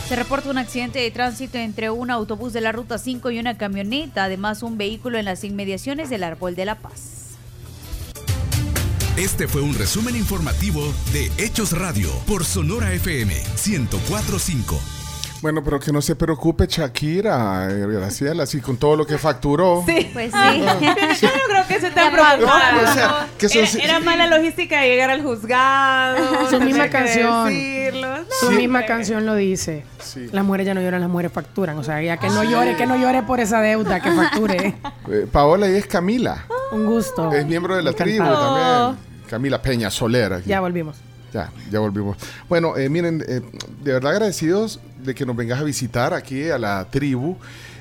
Se reporta un accidente de tránsito entre un autobús de la Ruta 5 y una camioneta, además un vehículo en las inmediaciones del Árbol de la Paz. Este fue un resumen informativo de Hechos Radio por Sonora FM 1045. Bueno, pero que no se preocupe Shakira, eh, Graciela, así con todo lo que facturó. [LAUGHS] Sí. Pues sí. [LAUGHS] Yo no creo que se tan preocupado. No, o sea, que son- era, era mala logística de llegar al juzgado. Su misma canción. No, Su misma canción lo dice. Las mujeres ya no lloran, las mujeres facturan. O sea, ya que no llore, que no llore por esa deuda, que facture. [LAUGHS] Eh, Paola y es Camila. Un gusto. Es miembro de la tribu también. Camila Peña Soler. aquí. Ya volvimos. Ya, ya volvimos. Bueno, eh, miren, eh, de verdad agradecidos de que nos vengas a visitar aquí a la tribu.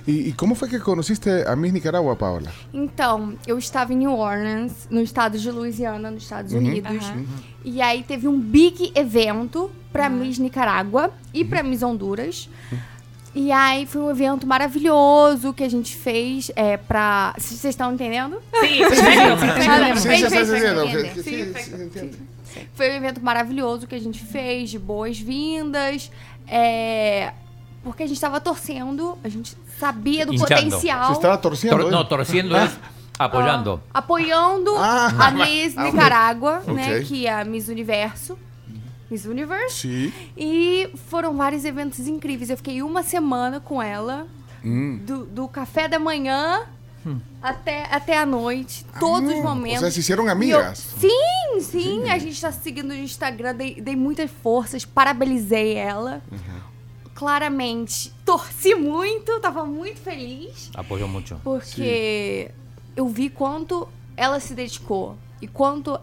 ¿Y, y cómo fue que conociste a Miss Nicaragua, Paola? Então, eu estava em New Orleans, no estado de Louisiana, nos Estados Uhum. Unidos. Aham. E aí teve um big evento pra Miss Nicarágua e pra Miss Honduras. E aí foi um evento maravilhoso que a gente fez é, pra. Vocês estão entendendo? Sim, Sim. Sim. Foi um evento maravilhoso que a gente fez, de boas-vindas. É, porque a gente estava torcendo, a gente sabia do Hinchando. potencial. Você estava torcendo? Tor- eh? no, torciendo es [LAUGHS] apoyando. apoiando Ah, a Miss ah. Nicarágua, né? Ok. Que é a Miss Universo. Miss Universe. Sim. E foram vários eventos incríveis. Eu fiquei uma semana com ela, Hum. do, do café da manhã até, até a noite, todos os momentos. Vocês se hicieron E eu- amigas. sim, sim, A gente tá se seguindo no Instagram, dei, dei muitas forças, parabenizei ela. Claramente, torci muito, tava muito feliz. Apoyó mucho. Porque eu vi quanto ela se dedicou e quanto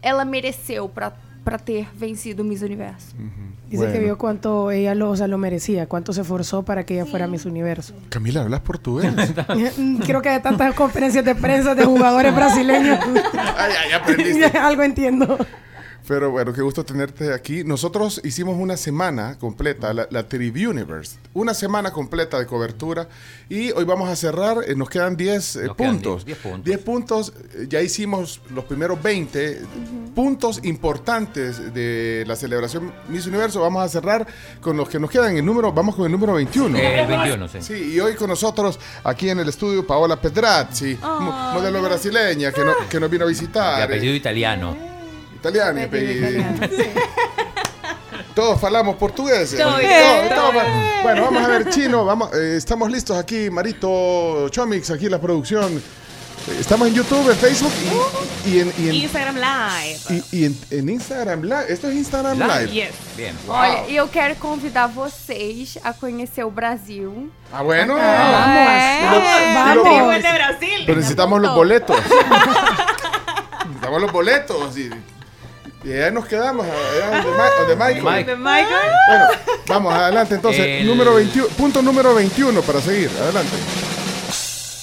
ela mereceu pra, pra ter vencido Miss Universo. Dice que vio cuánto ella lo, o sea, lo merecía, cuánto se esforzó para que ella fuera Miss Universo. Camila, ¿hablas portugués? [LAUGHS] Creo que de tantas conferencias de prensa de jugadores brasileños, [LAUGHS] ay, ay, aprendiste. [LAUGHS] algo entiendo. Pero bueno, qué gusto tenerte aquí. Nosotros hicimos una semana completa, la, la Universe, una semana completa de cobertura y hoy vamos a cerrar, eh, nos quedan 10 eh, puntos. 10 puntos. 10 puntos, eh, ya hicimos los primeros 20 puntos importantes de la celebración Miss Universo. Vamos a cerrar con los que nos quedan. El número, vamos con el número 21. Eh, el 21, sí. Sí, y hoy con nosotros aquí en el estudio Paola Pedrazzi, mo- modelo brasileña que, no- que nos vino a De visitar. apellido italiano. Italiani, apellido. [LAUGHS] Todos falamos portugués. Todo bien. Bueno, vamos a ver, chino, vamos, eh, estamos listos aquí, Marito Chomix, aquí la producción. Eh, Estamos en YouTube, en Facebook y, y en, y en- Instagram Live. y- y en- en Instagram Live. Esto es Instagram Live. Yes. Bien. Olha, e eu quero convidar vocês a conhecer o Brasil. Ah, bueno. É. Vamos. De Brasil. Pero necesitamos los boletos. [LAUGHS] necesitamos los boletos. Y, allá nos quedamos, allá donde, Ma- donde Michael. Mike. De Michael. Bueno, vamos adelante entonces. El- Número 21, punto número 21 para seguir. Adelante.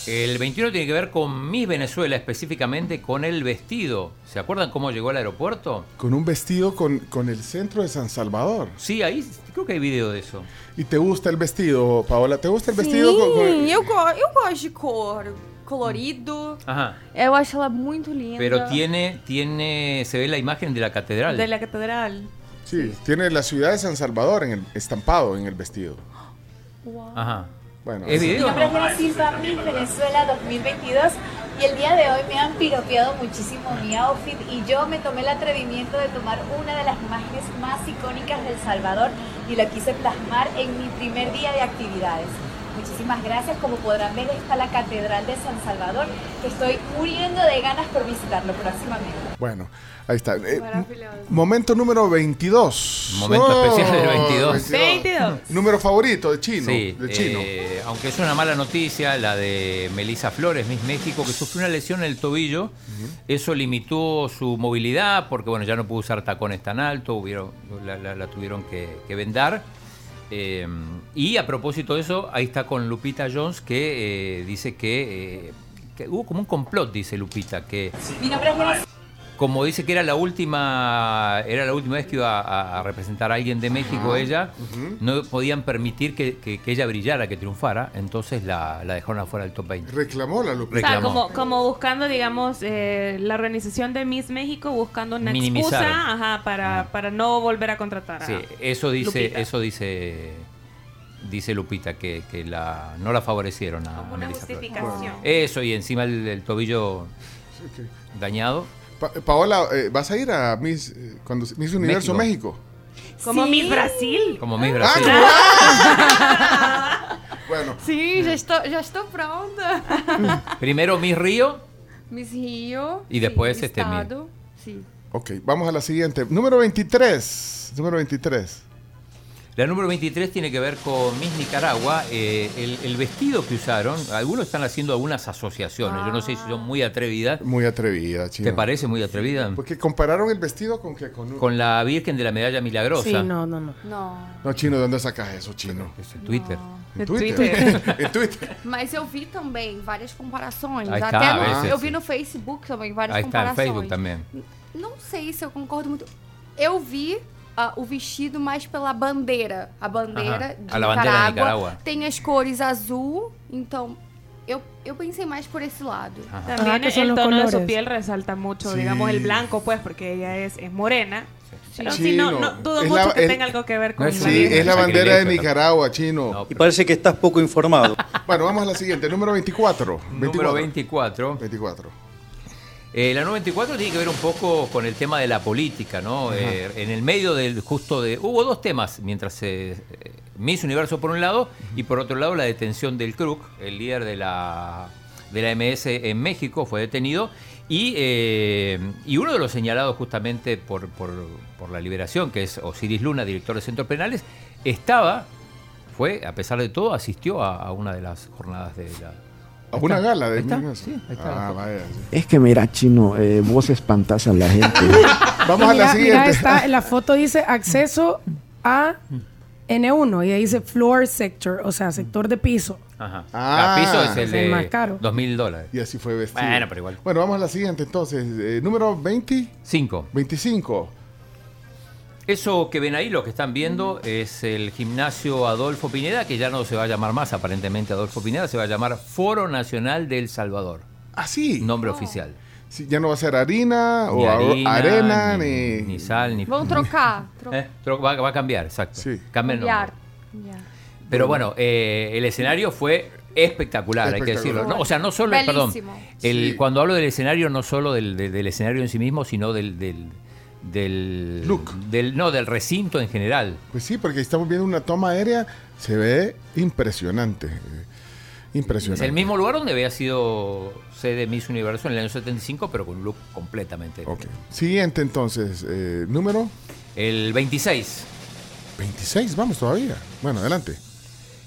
El 21 tiene que ver con Miss Venezuela, específicamente con el vestido. ¿Se acuerdan cómo llegó al aeropuerto? Con un vestido con, con el centro de San Salvador. Sí, ahí creo que hay video de eso. ¿Y te gusta el vestido, Paola? ¿Te gusta el vestido? con- con- go eu gosto de cor. Colorido. Ajá. Eu acho ela muito linda. Pero tiene, tiene, se ve la imagen de la catedral. De la catedral. Sí, tiene la ciudad de San Salvador en el estampado en el vestido. Ajá. Bueno, ¿Es Mi video? nombre es Miss Venezuela 2022 y el día de hoy me han piropeado muchísimo mi outfit y yo me tomé el atrevimiento de tomar una de las imágenes más icónicas del Salvador y la quise plasmar en mi primer día de actividades. Muchísimas gracias, como podrán ver está la Catedral de San Salvador que estoy muriendo de ganas por visitarlo próximamente. Bueno, ahí está. Eh, momento número 22. Momento especial del 22. 22. Número favorito de chino. Sí, de chino. eh, aunque es una mala noticia, la de Melissa Flores, Miss México, que sufrió una lesión en el tobillo. Eso limitó su movilidad porque bueno, ya no pudo usar tacones tan altos, hubieron, la, tuvieron que, vendar. Eh, y a propósito de eso, ahí está con Lupita Jones que eh, dice que, que, hubo como un complot, dice Lupita, que... como dice que era la última era la última vez que iba a, representar a alguien de México ella, no podían permitir que, ella brillara, que triunfara, entonces la, dejaron afuera del top 20. Reclamó la Lupita. como, como buscando, digamos, eh, la organización de Miss México buscando una excusa para, para no volver a contratar. Sí, eso dice, eso dice dice Lupita que, la no la favorecieron a, una justificación. Eso y encima el, tobillo dañado. Paola, eh, ¿vas a ir a Miss, eh, cuando, Miss Universo México? Como Miss Brasil. Como Miss ah, Brasil. [LAUGHS] bueno. Sí, ya estoy, ya estoy pronta. [LAUGHS] Primero Miss Río. Miss Río. Y después este Miss. Sí. Ok, vamos a la siguiente. Número 23. Número 23. La número 23 tiene que ver con Miss Nicaragua. Eh, el, vestido que usaron, algunos están haciendo algunas asociaciones. Yo no sé si son muy atrevidas. Muy atrevida, chino. ¿Te parece muy atrevida? Porque compararon el vestido con que con, la Virgen de la Medalla Milagrosa. Sí, no, no, no. No, chino, ¿dónde sacas eso, chino? Es en Twitter. En Twitter. [LAUGHS] en Twitter. Mas eu vi também várias comparações. Até no, eu vi no Facebook também várias Ahí comparações. Está, en Facebook também. Não sei se eu concordo muito. Eu vi uh, o vestido mais pela bandeira. A bandeira, de, a Nicarágua, bandeira de Nicaragua. Tem as cores azul, então eu, eu pensei más por ese lado. También el tono de su piel resalta mucho, digamos, el blanco, pues, porque ella es, es morena. Sí. sí, no, no, dudo mucho que tenga algo que ver con Sí, es la bandera de Nicaragua, chino. y parece que estás poco informado. bueno, vamos a la siguiente, número 24. 24. Número 24. 24. Eh, la 94 tiene que ver un poco con el tema de la política, ¿no? Eh, en el medio del justo de... Hubo dos temas, mientras eh, Miss Universo por un lado y por otro lado la detención del Kruk, el líder de la, de la MS en México, fue detenido. Y, y uno de los señalados justamente por, por, la liberación, que es Osiris Luna, director de centros penales, estaba, fue, a pesar de todo, asistió a una de las jornadas de la, ¿A una gala de Sí, ahí está. Ah, vaya, Es que mira, chino, eh, vos espantás a la gente. [LAUGHS] Vamos a la siguiente. Mira, está, la foto dice [LAUGHS] acceso a N1 y ahí dice floor sector, o sea, sector de piso. Ajá. Ah, piso es el, de más caro. Dos mil dólares. Y así fue vestido. Bueno, pero igual. Bueno, vamos a la siguiente entonces. Eh, número 25. 25. Eso que ven ahí, lo que están viendo, es el gimnasio Adolfo Pineda, que ya no se va a llamar más aparentemente Adolfo Pineda, se va a llamar Foro Nacional del Salvador. ¿Ah, sí? Nombre oficial. Sí, ya no va a ser harina o arena, ni, ni, sal, ni... Vamos a trocar. [LAUGHS] Eh, va, a cambiar, exacto. Sí. Cambia el nombre. Pero bueno, eh, el escenario fue espectacular, hay que decirlo. o sea, no solo, perdón, el, cuando hablo del escenario, no solo del, del, escenario en sí mismo, sino del del look. del no del recinto en general. Pues sí porque estamos viendo una toma aérea se ve impresionante impresionante. Es el mismo lugar donde había sido sede Miss Universo en el año 75 pero con un look completamente okay. siguiente entonces eh, número. El 26 26 vamos todavía. Bueno adelante.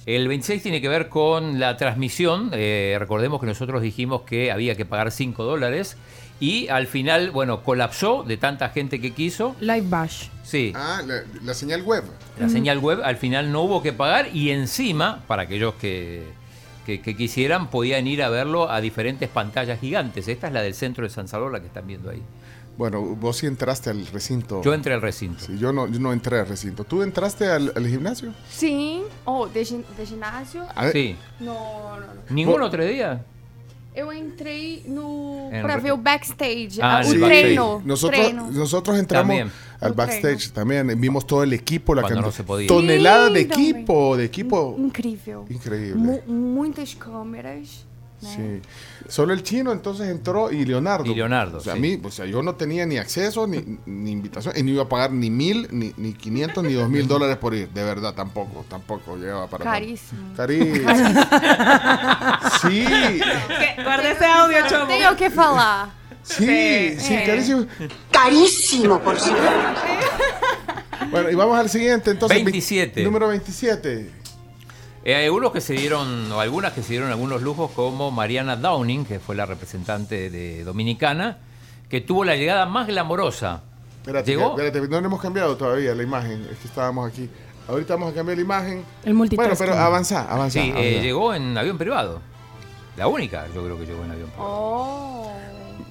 El 26 tiene que ver con la transmisión. Eh, recordemos que nosotros dijimos que había que pagar 5 dólares y al final, bueno, colapsó de tanta gente que quiso. Live Bash. Sí. Ah, la, señal web. La señal web, al final no hubo que pagar y encima, para aquellos que, que, quisieran, podían ir a verlo a diferentes pantallas gigantes. Esta es la del centro de San Salvador, la que están viendo ahí. Bueno, vos sí entraste al recinto. Yo entré al recinto. Sí, yo no, no entré al recinto. ¿Tú entraste al, gimnasio? Sí. Oh, de, gimnasio. Sí. No, no, no. ¿Ningún otro día? Eu entrei no para ver o backstage, ah, o treino. Nosotros, treino. nosotros entramos también. al backstage también, vimos todo el equipo, la cantidad, no se podía. tonelada de equipo, de equipo. Incrível. Increíble. M muitas câmeras. Sí. Solo el chino entonces entró y Leonardo. Y Leonardo. O sea, a mí, o sea, yo no tenía ni acceso, ni, ni invitación, y no iba a pagar ni mil, ni, ni 500, ni dos mil dólares por ir. De verdad, tampoco, tampoco llegaba para. Carísimo. Carísimo. [LAUGHS] sí. Guarda ese audio, Chomo. Tengo que falar. Sí, sí, carísimo. Carísimo, por cierto. Bueno, y vamos al siguiente, entonces. 27. Número 27. Eh, hay algunos que se dieron, o algunas que se dieron algunos lujos, como Mariana Downing, que fue la representante de Dominicana, que tuvo la llegada más glamorosa. Espérate, Llegó- espérate, no le hemos cambiado todavía la imagen. Es que estábamos aquí. Ahorita vamos a cambiar la imagen. El multitasking. Bueno, pero avanza, avanza. Sí, eh, llegó en avión privado. La única, yo creo que llegó en avión privado. Oh.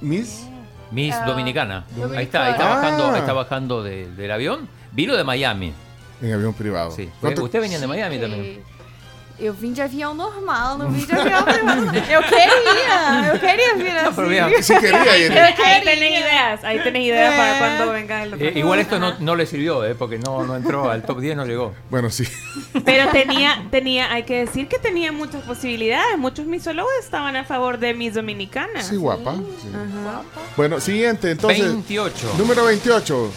Miss. Miss Ah, Dominicana. Dominicana. Ahí está, ahí está Ah. bajando, ahí está bajando de- del avión. Vino de Miami. En avión privado. Sí. ¿Cuánto- Ustedes venían de Miami también. Eu vim de avião normal, não vim de avião privado. Eu queria, eu queria vir No, assim. pero mira, Sí quería ir. Eu Ahí quería. tenés ideas, ahí tenés ideas para Eh. cuando venga el. Eh, igual esto no, no le sirvió, eh, porque no, no entró al top 10, no llegó. Bueno, sí. Pero tenía, tenía, hay que decir que tenía muchas posibilidades. Muchos misólogos estaban a favor de Miss Dominicana. Sí, guapa. sí. Ajá. Bueno, siguiente, entonces. 28. Número 28.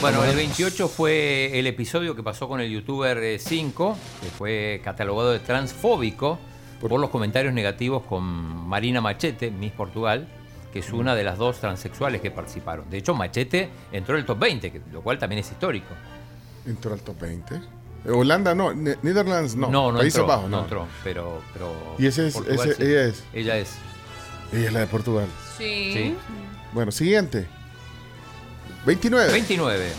Bueno, el 28 fue el episodio que pasó con el youtuber 5, que fue catalogado de transfóbico por los comentarios negativos con Marina Machete, Miss Portugal, que es una de las dos transexuales que participaron. De hecho, Machete entró en el top 20, que- lo cual también es histórico. Entró al top 20. Eh, Holanda no, Ne- Netherlands no. no, no Países entró, Bajos no no. entró, pero, pero Y ese es, Portugal ese- sí. ella es. Ella es. Ella es la de Portugal. Sí. Sí. Bueno, siguiente. 29. 29.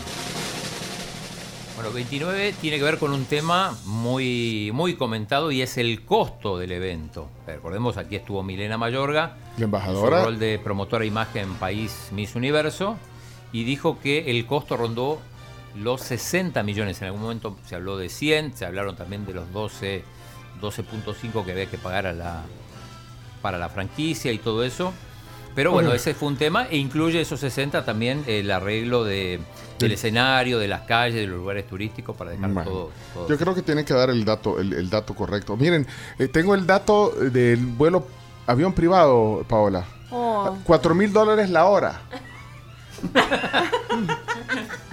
Bueno, 29 tiene que ver con un tema muy, muy comentado y es el costo del evento. Recordemos, aquí estuvo Milena Mayorga, La en su embajadora. rol de promotora de imagen país Miss Universo, y dijo que el costo rondó los 60 millones. En algún momento se habló de 100, se hablaron también de los 12, 12.5 que había que pagar a la, para la franquicia y todo eso. Pero bueno, ese fue un tema e incluye esos 60 también el arreglo de, del escenario, de las calles, de los lugares turísticos para dejar Bueno, todo, todo Yo creo que tienen que dar el dato, el, el dato correcto. Miren, eh, tengo el dato del vuelo avión privado, Paola. Oh. Cuatro mil dólares la hora. [LAUGHS]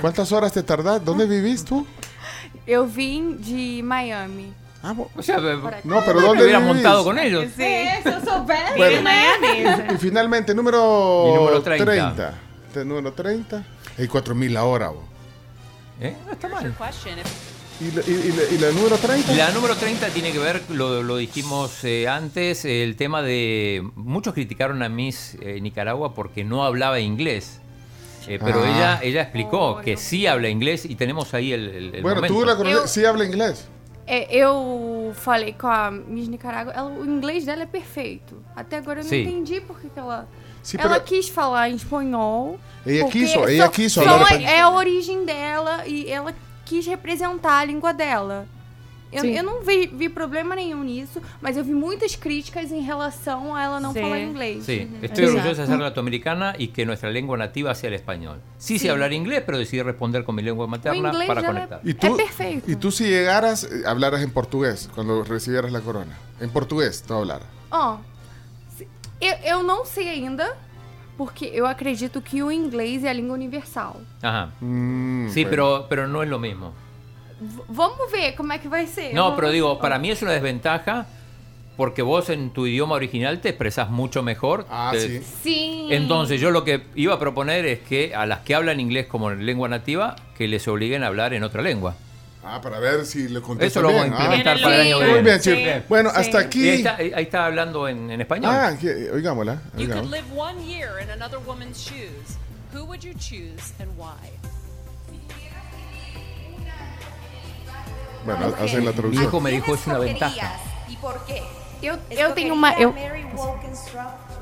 ¿Cuántas horas te tardás? ¿Dónde vivís tú? Eu vim de Miami. Ah, O sea, No, pero ¿dónde hubiera montado con ellos. Sí. Eu soubesse. Bueno. Y finalmente, número, Y número 30. 30. Este número 30. Y 4 mil la hora. bo. ¿Eh? No está mal. ¿Y, la, y- y la- y la número 30? La número 30 tiene que ver, lo, lo dijimos eh, antes, el tema de... Muchos criticaron a Miss eh, Nicaragua porque no hablaba inglés. Eh, pero Ah. ella, ella explicó que sí habla inglés y tenemos ahí el, el- el Bueno, tú momento. la conoces, sí habla inglés. É, eu falei com a Miss Nicarágua, ela- o inglês dela é perfeito. Até agora eu não Sim. entendi por que que ela. Sí, ela pero- quis falar em espanhol. Ella porque quiso, ella só- quiso só hablar é, espanhol. é a origem dela e ela quis representar a língua dela. Eu, Sim. eu não vi, vi problema nenhum nisso, mas eu vi muitas críticas em relação a ela não Sim. falar inglês. Sí, estoy Exacto. orgulloso de ser latinoamericana y que nuestra lengua nativa sea el español. Sí, sé hablar inglés, pero decidí responder con mi lengua O materna inglês para conectar. Y é, tú, é perfeito. y tú si llegaras, eh, hablaras en portugués cuando recibieras la corona. En portugués, tú hablaras. Ó, se- eu, eu não sei ainda, porque eu acredito que o inglês é a língua universal. Ajá. Mm, Sí, bueno. pero, pero no es lo mismo. Vamos ver como é que vai ser. No, pero digo, para mí es una desventaja porque vos en tu idioma original te expresas mucho mejor. Ah, Te- sí. Sim. Entonces yo lo que iba a proponer es que a las que hablan inglés como lengua nativa, que les obliguen a hablar en otra lengua. Ah, para ver si le contestas Eso lo vamos a bien. Ah, implementar para el año que Muy viene. bien, sí. Sí. Bueno, Sí. hasta Y ahí aquí. está, ahí está hablando en, en español. Ah, oigámosla. You could live one year in another woman's shoes. Who would you choose and why? Bueno, hacen la Mi traducción. hijo me dijo es una ventaja. ¿Y por qué? Eu, eu tenho uma. Eu, Mary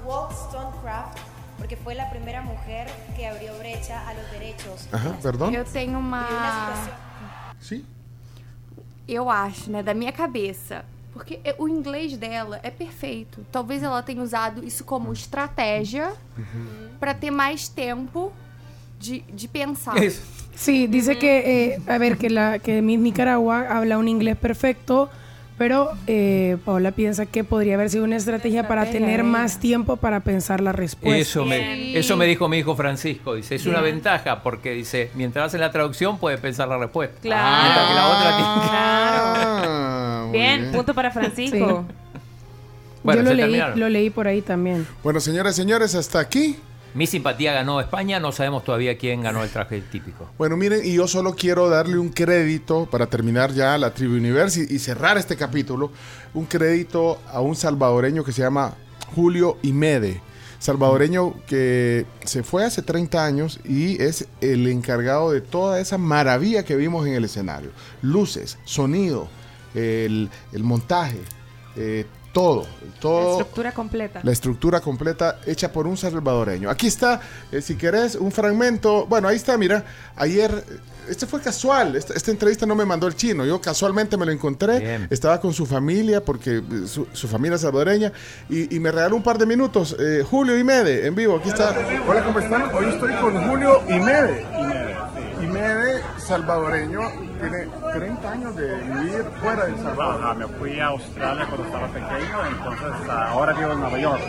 Wollstonecraft, porque fue la primera mujer que abrió brecha a los derechos. Ajá, perdón. eu tenho uma. Sí. Eu acho, né, da minha cabeça. Porque é- o inglês dela é perfeito. Talvez ela tenha usado isso como estratégia pra ter mais tempo de, de pensar. Eso. Sí, dice que, eh, a ver, que, la, que Miss Nicaragua habla un inglés perfecto, pero eh, Paola piensa que podría haber sido una estrategia para tener más tiempo para pensar la respuesta. Eso me, eso me dijo mi hijo Francisco. Dice, es una ventaja porque dice, mientras hacen la traducción puede pensar la respuesta. Claro. Que la otra Ah, muy Bien, punto para Francisco. Bueno, Yo lo ¿se leí, terminaron? lo leí por ahí también. Bueno, señoras y señores, hasta aquí Mi simpatía ganó España, no sabemos todavía quién ganó el traje típico. Bueno, miren, y yo solo quiero darle un crédito para terminar ya la Tribu Universe y, cerrar este capítulo. Un crédito a un salvadoreño que se llama Julio Imede. Salvadoreño que se fue hace 30 años y es el encargado de toda esa maravilla que vimos en el escenario. Luces, sonido, el, el montaje, eh, todo, todo. La estructura completa. La estructura completa hecha por un salvadoreño. Aquí está, eh, si querés, un fragmento. Bueno, ahí está, mira. Ayer, este fue casual. Esta, esta entrevista no me mandó el chino. Yo casualmente me lo encontré. Bien. Estaba con su familia, porque eh, su, su familia es salvadoreña. Y, y me regaló un par de minutos. Eh, Julio Imede, en vivo. Aquí está. Hola, ¿cómo están? Hoy estoy con Julio Imede. Imede, salvadoreño, tiene 30 años de vivir fuera de El Salvador. Ajá, me fui a Australia cuando estaba pequeño, entonces ahora vivo en Nueva York.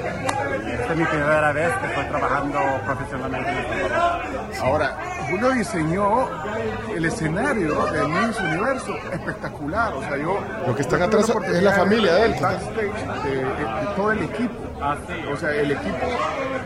Y esta es mi primera vez que estoy trabajando profesionalmente en El Salvador. Ahora, Julio diseñó el escenario de Miss Universo espectacular. O sea, yo. Lo que están atrás es la familia de él. Backstage de, de- de todo el equipo. O sea, el equipo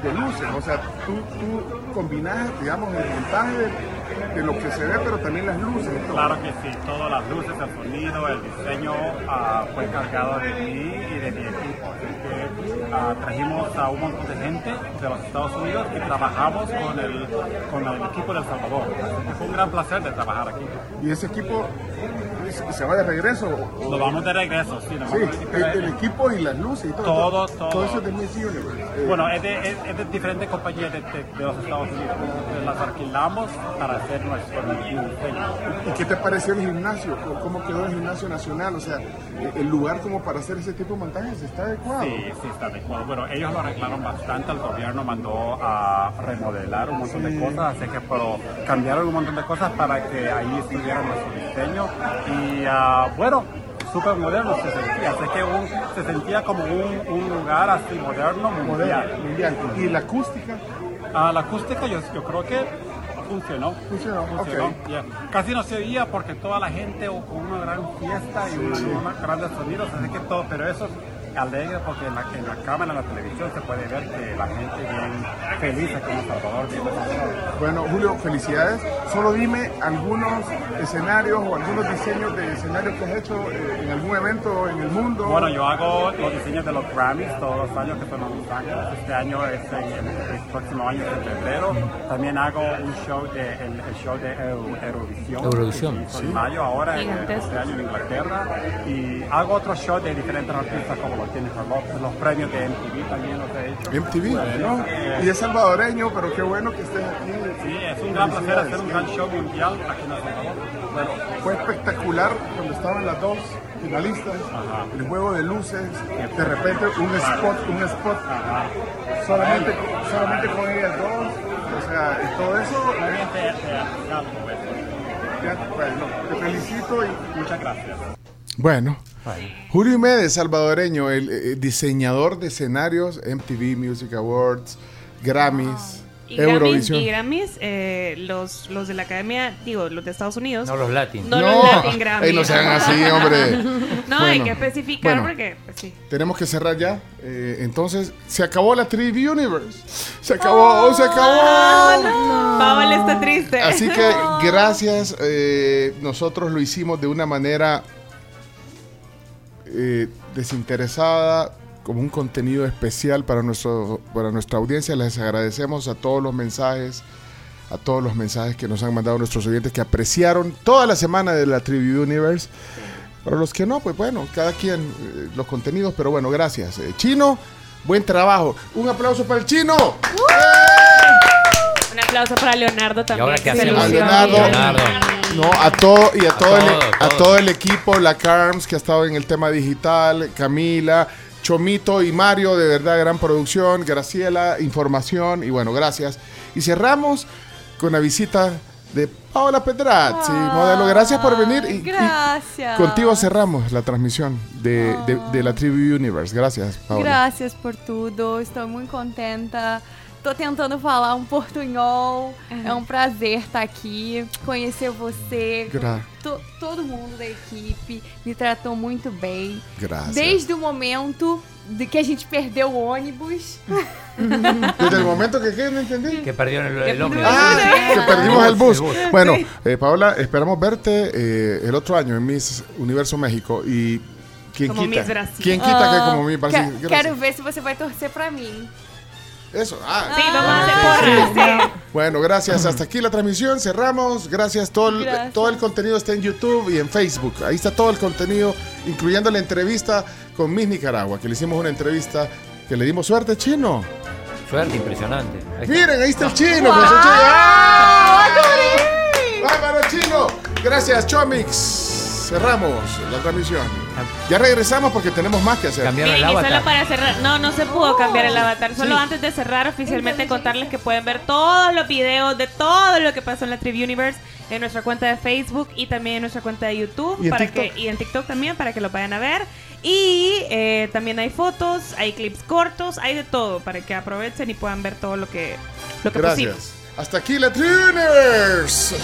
de luces. O sea, tú, tú combinas, digamos, el montaje de, de lo que se ve, pero también las luces. todo. Claro que sí, todas las luces, el sonido, el diseño ah, fue encargado de mí y de mi equipo. Así que ah, trajimos a un montón de gente de los Estados Unidos y trabajamos con el, con el equipo de El Salvador. Así que fue un gran placer de trabajar aquí. Y ese equipo se- va de regreso. Nos vamos de regreso, sí. nos Sí, vamos de el, regreso. el equipo y las luces y todo. Todo, todo. Todo eso es de Miss Universe. Bueno, es de, es, es de diferentes compañías de, de- de los Estados Unidos. Las alquilamos para hacer nuestro diseño. ¿Y qué te pareció el gimnasio? ¿Cómo- ¿Cómo quedó el gimnasio nacional? O sea, el lugar como para hacer ese tipo de montajes está adecuado. Sí, sí, está adecuado. Bueno, ellos lo arreglaron bastante. El gobierno mandó a remodelar un montón de cosas, así que pero cambiaron un montón de cosas para que ahí estuviera nuestro diseño. Y ah, bueno, súper moderno se sentía. Así que un- se sentía como un, un lugar así moderno, mundial. Mundial. ¿Y la acústica? Ah, la acústica yo, yo creo que funcionó. Funcionó, ok. yeah. Casi no se oía porque toda la gente o con una gran fiesta y una, una grandes sonidos, así que todo, pero eso es alegre porque en la, en la cámara, en la televisión se puede ver que la gente bien feliz aquí en El Salvador. Bueno, Julio, felicidades. Solo dime algunos escenarios o algunos diseños de escenarios que has hecho eh, en algún evento en el mundo. Bueno, yo hago los diseños de los Grammys todos los años que son en Los Ángeles. Este año es en, en- el próximo año es en febrero. También hago un show de el, el show de Euro- Eurovisión. Eurovisión, sí. En mayo ahora en, este año en Inglaterra. Y hago otros shows de diferentes artistas como los Jennifer Lopez, los premios de MTV también los he hecho. MTV, Bueno, ¿no? eh, Y es salvadoreño, pero qué bueno que estés aquí. Sí, es un gran placer hacer un gran show mundial aquí en El Salvador. Bueno, fue espectacular cuando estaban las dos finalistas, el juego de luces, de repente un spot, un spot, solamente, solamente con ellas dos, o sea, y todo eso. Ya, bueno, te felicito y muchas gracias. Bueno, Julio Imedes, salvadoreño, el, eh, diseñador de escenarios, MTV Music Awards, Grammys, Y Grammys, Eurovisión. y Grammys eh, los, los de la academia, digo, los de Estados Unidos. No los Latin. No, No, los Latin Grammys. ey, no sean así, hombre. [LAUGHS] no, hay que especificar bueno. porque, pues sí. Tenemos que cerrar ya. Eh, entonces, se acabó la Trivi Universe. Se acabó, se acabó. Paola está triste. Así que [LAUGHS] gracias. eh, nosotros lo hicimos de una manera eh, desinteresada, como un contenido especial para, nuestro, para nuestra audiencia. Les agradecemos a todos los mensajes, a todos los mensajes que nos han mandado nuestros oyentes que apreciaron toda la semana de la Trivi Universe. Para los que no, pues bueno, cada quien eh, los contenidos, pero bueno, gracias. Eh, Chino, buen trabajo. Un aplauso para el Chino. Un aplauso para Leonardo también. ahora qué hacemos? Leonardo. Leonardo. No, a todo y a, todo, el, todo, a todo. todo el equipo, la CARMS que ha estado en el tema digital, Camila, Chomito y Mario, de verdad, gran producción, Graciela, información y bueno, gracias. Y cerramos con la visita de Paola Pedrazzi, modelo. Gracias por venir. Y, y Gracias. contigo cerramos la transmisión de, de- de la Tribu Universe. Gracias, Paola. Gracias por tudo. Estou muito contenta tô tentando falar um portunhol. É um prazer estar aqui, conhecer você. Gra- To- todo mundo da equipe me tratou muito bem. Gracias. Desde o momento de que a gente perdeu o ônibus. [LAUGHS] Desde el momento que ¿qué? no entendí. Que perdieron el, el ómnibus. Ah, que perdimos el bus. Bueno, eh, Paola, esperamos verte eh, el otro año en Miss Universo México y quién Como quita, quién quita que Ah, como Miss Brasil. quero ver se você vai torcer pra mim. Eso, ah. Sí, vamos a hacer porras. sí. Bueno, gracias. Hasta aquí la transmisión. Cerramos. Gracias. Todo el, Gracias. todo el contenido está en YouTube y en Facebook. Ahí está todo el contenido, incluyendo la entrevista con Miss Nicaragua, que le hicimos una entrevista que le dimos suerte, chino. Suerte impresionante. Ahí. Miren, ahí está el chino. con su chino. ¡Ah! ¡Bárbaro, chino! Gracias, Chomix. Cerramos la transmisión. Ya regresamos porque tenemos más que hacer. Cambiaron el Miren, y solo avatar. para cerrar, no, no se pudo cambiar el avatar. Solo antes de cerrar oficialmente contarles que pueden ver todos los videos de todo lo que pasó en la Tribe Universe en nuestra cuenta de Facebook y también en nuestra cuenta de YouTube ¿Y en para TikTok? que y en TikTok también para que lo vayan a ver. Y eh, también hay fotos, hay clips cortos, hay de todo para que aprovechen y puedan ver todo lo que lo que pusimos. Gracias. Hasta aquí la Tribe Universe.